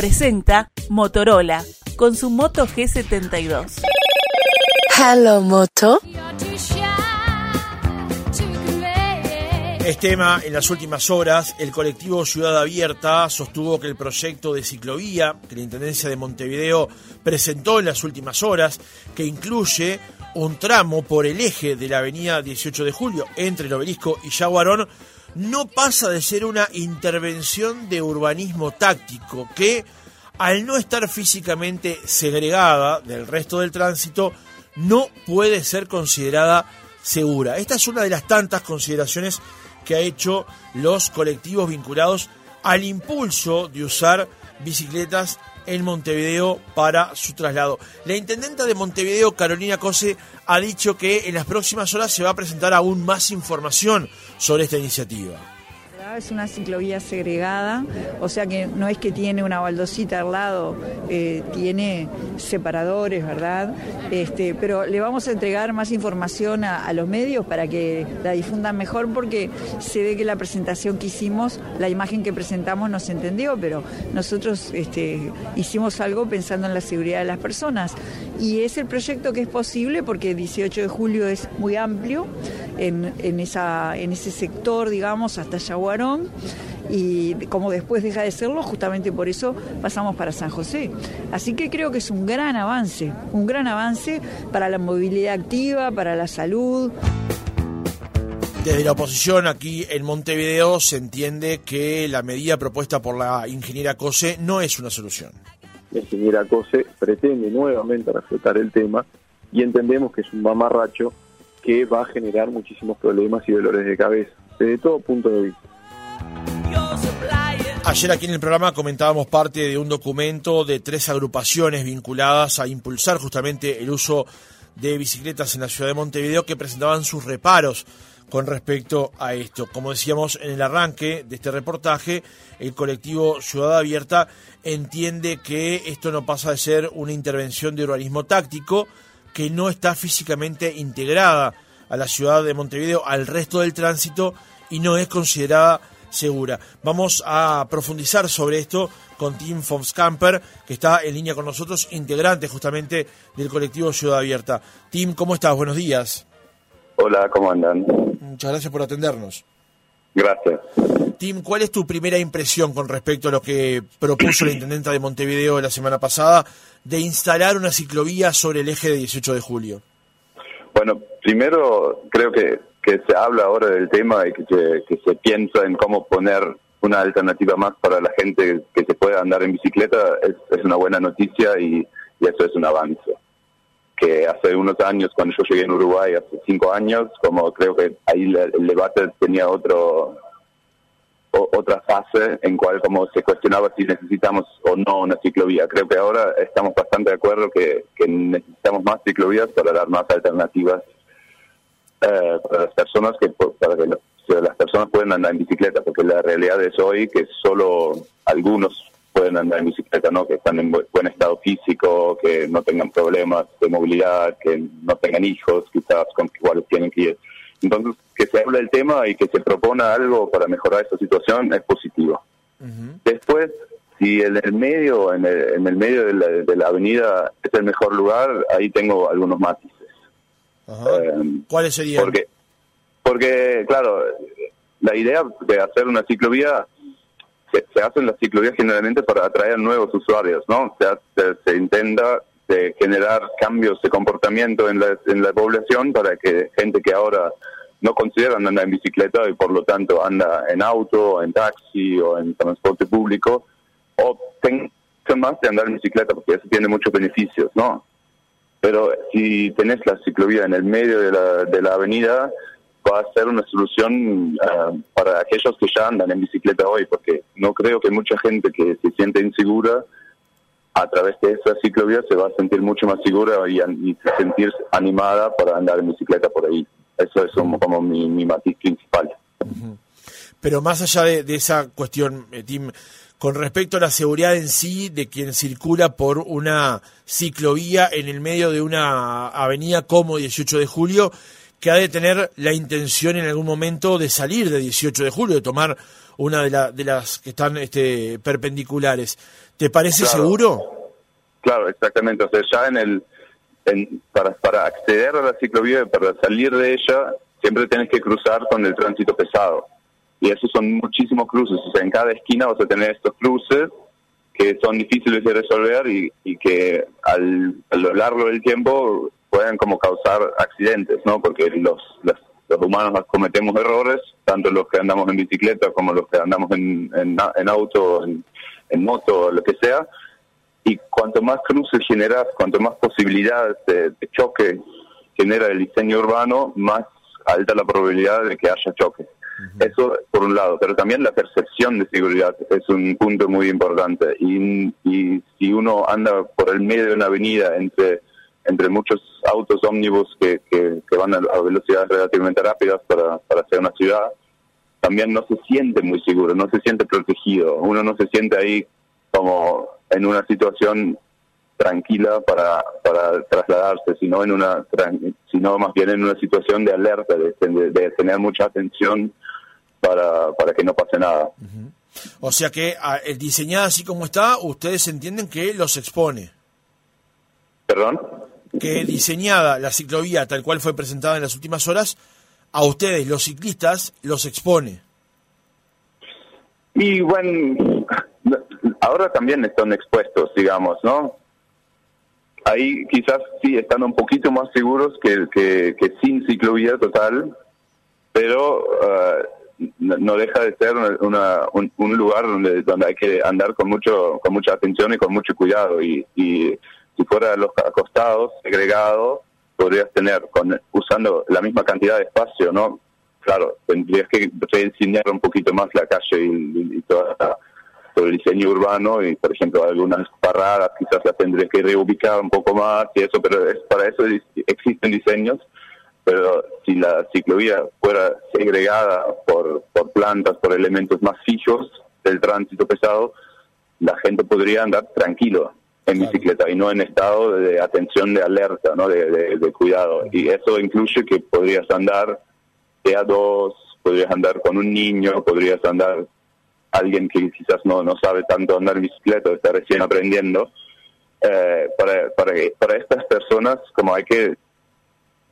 presenta Motorola con su Moto G72. Hello Moto. Es tema en las últimas horas, el colectivo Ciudad Abierta sostuvo que el proyecto de ciclovía que la Intendencia de Montevideo presentó en las últimas horas, que incluye un tramo por el eje de la avenida 18 de julio entre el obelisco y Yaguarón, no pasa de ser una intervención de urbanismo táctico que, al no estar físicamente segregada del resto del tránsito, no puede ser considerada segura. Esta es una de las tantas consideraciones que ha hecho los colectivos vinculados al impulso de usar bicicletas en Montevideo para su traslado. La intendenta de Montevideo, Carolina Cose, ha dicho que en las próximas horas se va a presentar aún más información sobre esta iniciativa. Es una ciclovía segregada, o sea que no es que tiene una baldosita al lado, eh, tiene separadores, ¿verdad? Este, pero le vamos a entregar más información a, los medios para que la difundan mejor porque se ve que la presentación que hicimos, la imagen que presentamos no se entendió, pero nosotros este, hicimos algo pensando en la seguridad de las personas. Y es el proyecto que es posible porque el 18 de julio es muy amplio en, en, esa, en ese sector, digamos, hasta Yaguar y como después deja de serlo, justamente por eso pasamos para San José. Así que creo que es un gran avance, un gran avance para la movilidad activa, para la salud. Desde la oposición aquí en Montevideo se entiende que la medida propuesta por la ingeniera Cose no es una solución. La ingeniera Cose pretende nuevamente refletar el tema y entendemos que es un mamarracho que va a generar muchísimos problemas y dolores de cabeza, desde todo punto de vista. Ayer aquí en el programa comentábamos parte de un documento de tres agrupaciones vinculadas a impulsar justamente el uso de bicicletas en la ciudad de Montevideo que presentaban sus reparos con respecto a esto. Como decíamos en el arranque de este reportaje, el colectivo Ciudad Abierta entiende que esto no pasa de ser una intervención de urbanismo táctico, que no está físicamente integrada a la ciudad de Montevideo, al resto del tránsito y no es considerada segura. Vamos a profundizar sobre esto con Tim Fonskamper, que está en línea con nosotros, integrante justamente del colectivo Ciudad Abierta. Tim, ¿cómo estás? Buenos días. Hola, ¿cómo andan? Muchas gracias por atendernos. Gracias. Tim, ¿cuál es tu primera impresión con respecto a lo que propuso la intendenta de Montevideo la semana pasada de instalar una ciclovía sobre el eje de 18 de julio? Bueno, primero creo que que se habla ahora del tema y que se, piensa en cómo poner una alternativa más para la gente que se pueda andar en bicicleta es, una buena noticia y, eso es un avance. Que hace unos años, cuando yo llegué en Uruguay, hace cinco años, como creo que ahí el, debate tenía otro otra fase en cual como se cuestionaba si necesitamos o no una ciclovía. Creo que ahora estamos bastante de acuerdo que necesitamos más ciclovías para dar más alternativas eh, para las personas que para que las personas pueden andar en bicicleta, porque la realidad es hoy que solo algunos pueden andar en bicicleta, ¿no? Que están en buen estado físico, que no tengan problemas de movilidad, que no tengan hijos, quizás con cuales tienen que ir. Entonces, que se hable del tema y que se propone algo para mejorar esta situación es positivo. Después, si en el medio, en el, en el medio de la, de la avenida es el mejor lugar, ahí tengo algunos matices. Eh, ¿Cuáles serían? Porque, porque, claro, la idea de hacer una ciclovía, se, se hacen las ciclovías generalmente para atraer nuevos usuarios, ¿no? Se, intenta de generar cambios de comportamiento en la, en la población para que gente que ahora no considera andar en bicicleta y por lo tanto anda en auto, en taxi o en transporte público, o más de andar en bicicleta porque eso tiene muchos beneficios, ¿no? pero si tenés la ciclovía en el medio de la, de la avenida, va a ser una solución ah, para aquellos que ya andan en bicicleta hoy, porque no creo que mucha gente que se siente insegura a través de esa ciclovía se va a sentir mucho más segura y, y animada para andar en bicicleta por ahí. Eso es como, mi, mi matiz principal. Pero más allá de, de esa cuestión, eh, Tim, con respecto a la seguridad en sí de quien circula por una ciclovía en el medio de una avenida como 18 de julio, que ha de tener la intención en algún momento de salir de 18 de julio, de tomar una de, de las que están este, perpendiculares. ¿Te parece seguro? Claro, exactamente. O sea, ya en el, para, para acceder a la ciclovía, para salir de ella, siempre tienes que cruzar con el tránsito pesado. Y esos son muchísimos cruces. O sea, en cada esquina vas a tener estos cruces que son difíciles de resolver y, y que al, a lo largo del tiempo pueden como causar accidentes, ¿no? Porque los, los, humanos cometemos errores, tanto los que andamos en bicicleta como los que andamos en, en, en auto, en, en moto, lo que sea, y cuanto más cruces generas, cuanto más posibilidades de, choque genera el diseño urbano, más alta la probabilidad de que haya choque. Eso por un lado, pero también la percepción de seguridad es un punto muy importante. Y, y si uno anda por el medio de una avenida entre entre muchos autos ómnibus que, que, van a, velocidades relativamente rápidas para, para hacer una ciudad, también no se siente muy seguro, no se siente protegido. Uno no se siente ahí como en una situación tranquila para, para trasladarse, sino en una sino más bien en una situación de alerta, de, de, tener mucha atención para, para que no pase nada. O sea que el diseñado así como está, ustedes entienden que los expone. ¿Perdón? Que diseñada la ciclovía tal cual fue presentada en las últimas horas, a ustedes, los ciclistas, los expone. Y bueno, ahora también están expuestos, digamos, ¿no? Ahí quizás sí están un poquito más seguros que, que, sin ciclovía total, pero uh, no deja de ser una, un, lugar donde, donde hay que andar con mucho con mucha atención y con mucho cuidado. Y, y si fuera los acostados, segregados, podrías tener, con, usando la misma cantidad de espacio, ¿no? Claro, tendrías que rediseñar un poquito más la calle y, y toda la el diseño urbano y, por ejemplo, algunas paradas quizás las tendré que reubicar un poco más y eso, pero es, para eso existen diseños. Pero si la ciclovía fuera segregada por, por plantas, por elementos más fijos del tránsito pesado, la gente podría andar tranquilo en bicicleta y no en estado de atención, de alerta, ¿no? de, de, cuidado. Y eso incluye que podrías andar de a dos, podrías andar con un niño, podrías andar alguien que quizás no, no sabe tanto andar en bicicleta, está recién aprendiendo, eh, para, para, para estas personas como hay que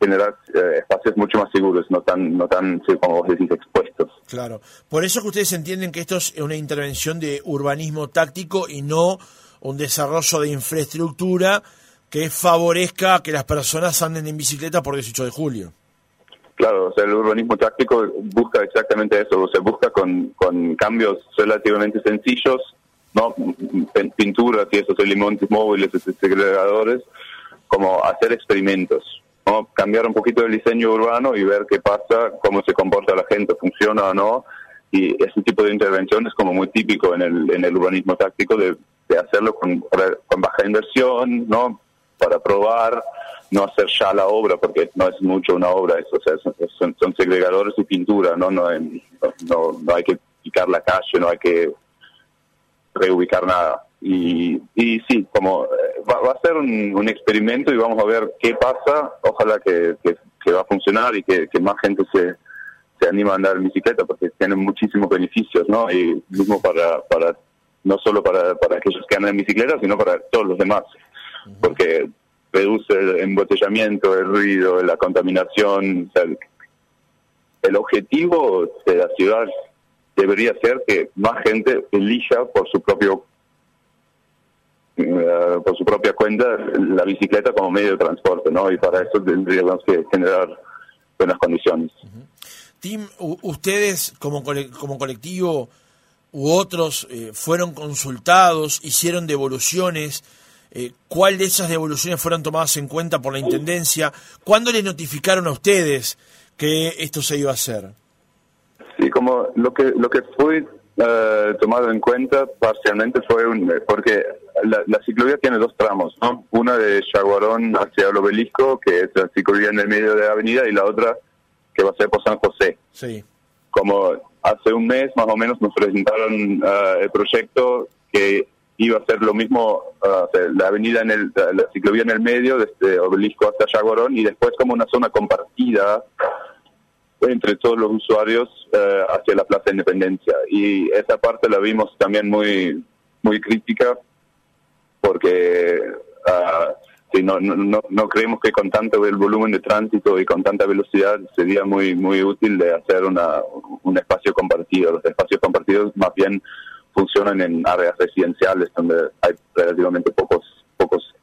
generar eh, espacios mucho más seguros, no tan, no tan, como vos decís, expuestos. Claro. Por eso que ustedes entienden que esto es una intervención de urbanismo táctico y no un desarrollo de infraestructura que favorezca que las personas anden en bicicleta por 18 de julio. Claro, o sea, el urbanismo táctico busca exactamente eso, o sea, busca con, con cambios relativamente sencillos, ¿no? Pinturas y esos elementos móviles, segregadores, como hacer experimentos, ¿no? Cambiar un poquito el diseño urbano y ver qué pasa, cómo se comporta la gente, funciona o no, y ese tipo de intervención es como muy típico en el, en el urbanismo táctico de, de hacerlo con, con baja inversión, ¿no? Para probar, no hacer ya la obra, porque no es mucho una obra, eso, o sea, son, son, segregadores y pintura, ¿no? No, no, no hay que picar la calle, no hay que reubicar nada. Y, y sí, como eh, va, a ser un, experimento y vamos a ver qué pasa, ojalá que, va a funcionar y que, que, más gente se, se anima a andar en bicicleta porque tienen muchísimos beneficios, ¿no? Y mismo para, para no solo para, para aquellos que andan en bicicleta, sino para todos los demás. Porque reduce el embotellamiento, el ruido, la contaminación. el, objetivo de la ciudad debería ser que más gente elija por su propio eh, por su propia cuenta la bicicleta como medio de transporte, ¿no? Y para eso tendríamos que generar buenas condiciones. Tim, ustedes como, como colectivo u otros eh, fueron consultados, hicieron devoluciones eh, cuál de esas devoluciones fueron tomadas en cuenta por la Intendencia, ¿cuándo les notificaron a ustedes que esto se iba a hacer? Sí, como lo que, lo que fue eh, tomado en cuenta parcialmente fue un, porque la, ciclovía tiene dos tramos, ¿no? Una de Chaguarón hacia el obelisco, que es la ciclovía en el medio de la avenida, y la otra que va a ser por San José. Sí. Como hace un mes más o menos nos presentaron eh, el proyecto que iba a ser lo mismo, la avenida en el, la ciclovía en el medio, desde Obelisco hasta Yagorón, y después como una zona compartida entre todos los usuarios eh, hacia la Plaza de Independencia. Y esa parte la vimos también muy, muy crítica, porque uh, no, no, no creemos que con tanto el volumen de tránsito y con tanta velocidad sería muy, muy útil de hacer una, un espacio compartido. Los espacios compartidos más bien funcionan en áreas residenciales donde hay relativamente pocos pocos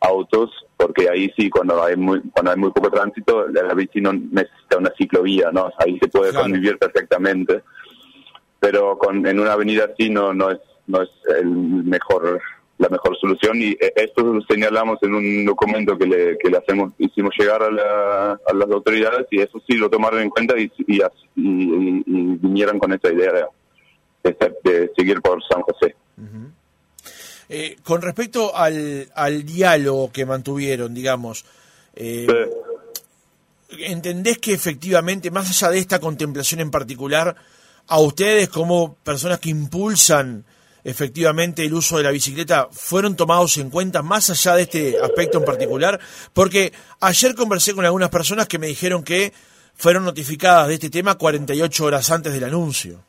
autos, porque ahí sí, cuando hay muy cuando hay muy poco tránsito, la bici no necesita una ciclovía, ¿no? Ahí se puede convivir perfectamente. Pero con, en una avenida así no, no es no es el mejor la mejor solución y eh, esto lo señalamos en un documento que le, que le hacemos hicimos llegar a, a las autoridades y eso sí lo tomaron en cuenta y, y, y, vinieron con esa idea de de, seguir por San José. Eh, con respecto al, al diálogo que mantuvieron, digamos, eh, ¿entendés que efectivamente, más allá de esta contemplación en particular, a ustedes como personas que impulsan efectivamente el uso de la bicicleta fueron tomados en cuenta más allá de este aspecto en particular? Porque ayer conversé con algunas personas que me dijeron que fueron notificadas de este tema 48 horas antes del anuncio.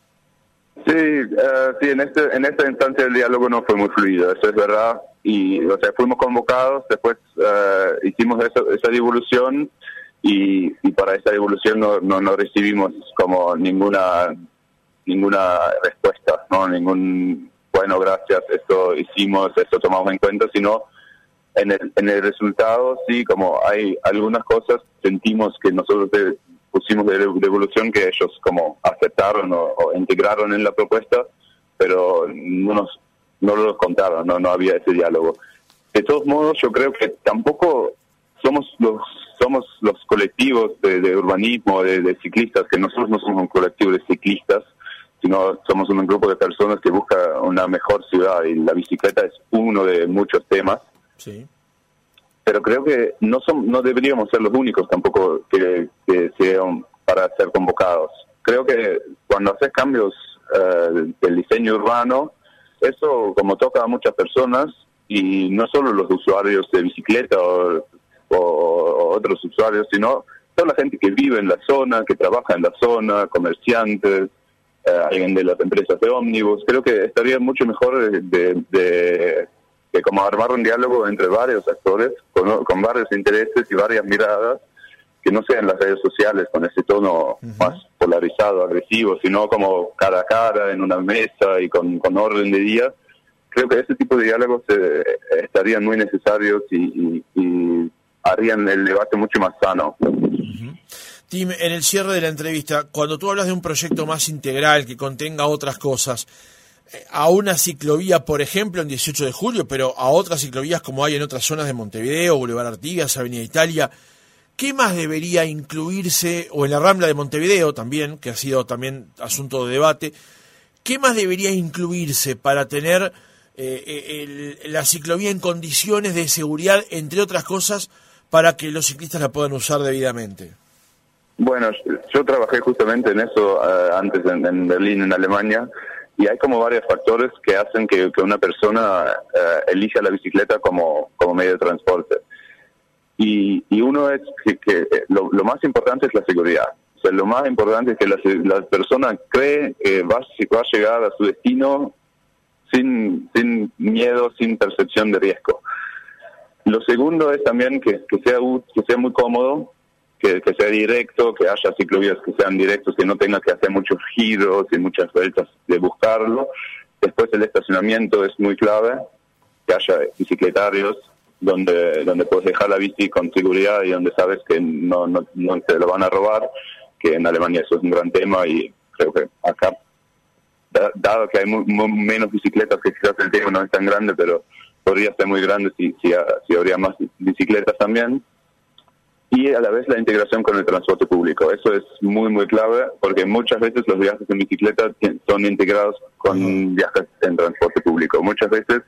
Sí, uh, sí, en, este, en esta instancia el diálogo no fue muy fluido, eso es verdad. Y, o sea, fuimos convocados, después uh, hicimos esa, esa devolución y, y, para esa devolución no, no, no, recibimos como ninguna ninguna respuesta, no ningún bueno, gracias, esto hicimos, esto tomamos en cuenta, sino en el, en el resultado sí, como hay algunas cosas, sentimos que nosotros pusimos de devolución que ellos como aceptaron o, integraron en la propuesta, pero no nos no lo contaron, no no había ese diálogo. De todos modos, yo creo que tampoco somos los somos los colectivos de, urbanismo, de, ciclistas, que nosotros no somos un colectivo de ciclistas, sino somos un grupo de personas que busca una mejor ciudad y la bicicleta es uno de muchos temas. Sí pero creo que no son, no deberíamos ser los únicos tampoco que, sean para ser convocados. Creo que cuando haces cambios eh, del diseño urbano, eso como toca a muchas personas y no solo los usuarios de bicicleta o, otros usuarios, sino toda la gente que vive en la zona, que trabaja en la zona, comerciantes, alguien de las empresas de ómnibus. Creo que estaría mucho mejor de que como armar un diálogo entre varios actores, con, varios intereses y varias miradas, que no sean las redes sociales con ese tono más polarizado, agresivo, sino como cara a cara en una mesa y con, orden de día. Creo que ese tipo de diálogos eh, estarían muy necesarios y, harían el debate mucho más sano. Tim, en el cierre de la entrevista, cuando tú hablas de un proyecto más integral que contenga otras cosas, a una ciclovía, por ejemplo, en 18 de julio, pero a otras ciclovías como hay en otras zonas de Montevideo, Boulevard Artigas, Avenida Italia. ¿Qué más debería incluirse, o en la Rambla de Montevideo también, que ha sido también asunto de debate, qué más debería incluirse para tener eh, la ciclovía en condiciones de seguridad, entre otras cosas, para que los ciclistas la puedan usar debidamente? Bueno, yo trabajé justamente en eso eh, antes en Berlín, en Alemania, y hay como varios factores que hacen que, una persona uh, elija la bicicleta como, como medio de transporte. Y, y uno es que, que eh, lo, más importante es la seguridad. O sea, lo más importante es que la, la persona cree que va, va a llegar a su destino sin, sin miedo, sin percepción de riesgo. Lo segundo es también que, que, sea, que sea muy cómodo que, sea directo, que haya ciclovías que sean directos, que no tenga que hacer muchos giros y muchas vueltas de buscarlo. Después el estacionamiento es muy clave, que haya bicicletarios donde donde puedes dejar la bici con seguridad y donde sabes que no, no, te lo van a robar, que en Alemania eso es un gran tema y creo que acá, dado que hay menos bicicletas que quizás el tema no es tan grande, pero podría ser muy grande si, si, si habría más bicicletas también y a la vez la integración con el transporte público. Eso es muy, muy clave porque muchas veces los viajes en bicicleta son integrados con viajes en transporte público. Muchas veces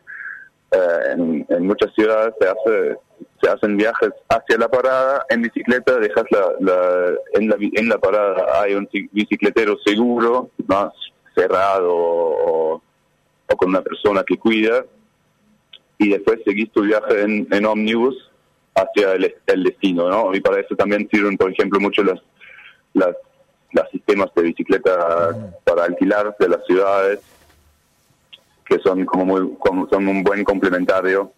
eh, en, muchas ciudades se hace se hacen viajes hacia la parada en bicicleta, dejas la, en, la en la parada hay un bicicletero seguro, más cerrado o, o con una persona que cuida y después seguís tu viaje en, en ómnibus hacia el, destino, ¿no? Y para eso también sirven, por ejemplo, mucho las, los sistemas de bicicleta para alquilar de las ciudades, que son como muy como son un buen complementario.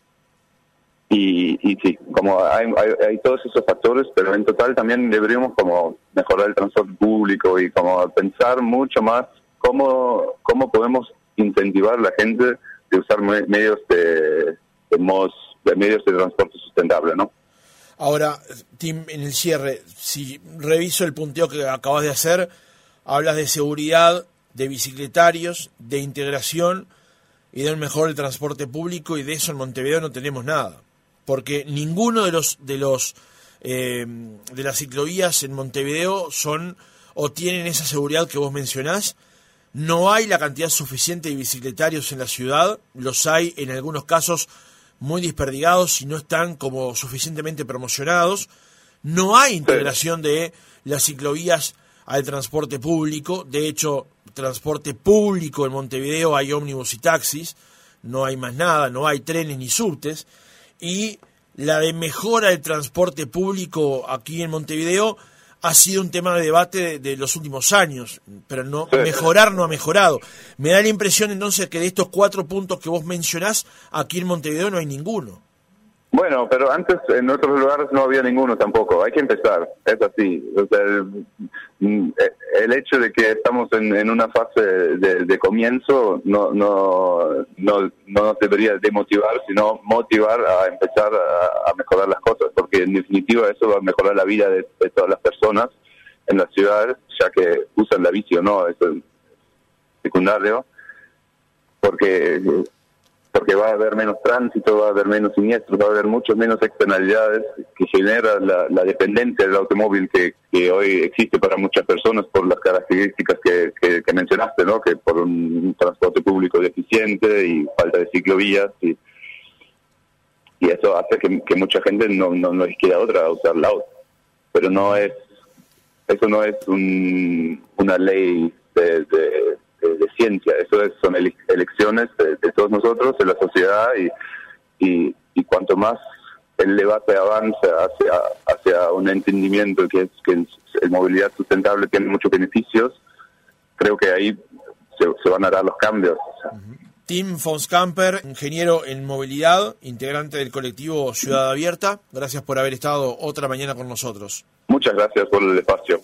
Y, y sí, como hay, hay, hay, todos esos factores, pero en total también deberíamos como mejorar el transporte público y como pensar mucho más cómo, cómo podemos incentivar a la gente de usar medios de, de, modos, de medios de transporte sustentable, ¿no? Ahora, Tim, en el cierre, si reviso el punteo que acabas de hacer, hablas de seguridad, de bicicletarios, de integración y de un mejor transporte público y de eso en Montevideo no tenemos nada, porque ninguno de los de los eh, de las ciclovías en Montevideo son o tienen esa seguridad que vos mencionás. No hay la cantidad suficiente de bicicletarios en la ciudad, los hay en algunos casos muy desperdigados y no están como suficientemente promocionados. No hay integración de las ciclovías al transporte público. De hecho, transporte público en Montevideo hay ómnibus y taxis. No hay más nada, no hay trenes ni subtes. Y la de mejora del transporte público aquí en Montevideo ha sido un tema de debate de, los últimos años, pero no mejorar no ha mejorado. Me da la impresión entonces que de estos cuatro puntos que vos mencionás, aquí en Montevideo no hay ninguno. Bueno, pero antes en otros lugares no había ninguno tampoco. Hay que empezar, es así. O sea, el, hecho de que estamos en, una fase de, comienzo no, no, no, no nos debería demotivar, sino motivar a empezar a, mejorar las cosas, porque en definitiva eso va a mejorar la vida de, todas las personas en las ciudades, ya que usan la bici no, eso es secundario, porque porque va a haber menos tránsito, va a haber menos siniestros, va a haber muchas menos externalidades que genera la, dependencia del automóvil que, hoy existe para muchas personas por las características que, que, mencionaste, ¿no? Que por un transporte público deficiente y falta de ciclovías y, y eso hace que, mucha gente no, no, no les queda otra usar la auto. Pero no es, eso no es un, una ley de de, ciencia. Eso es, son elecciones de, todos nosotros, de la sociedad, y, y, cuanto más el debate avanza hacia, hacia un entendimiento que es que la movilidad sustentable tiene muchos beneficios, creo que ahí se, van a dar los cambios. Tim Fonskamper, ingeniero en movilidad, integrante del colectivo Ciudad Abierta, gracias por haber estado otra mañana con nosotros. Muchas gracias por el espacio.